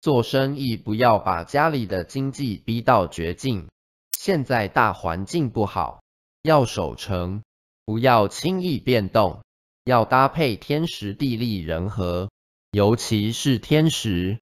做生意不要把家里的经济逼到绝境。现在大环境不好，要守成，不要轻易变动，要搭配天时地利人和，尤其是天时。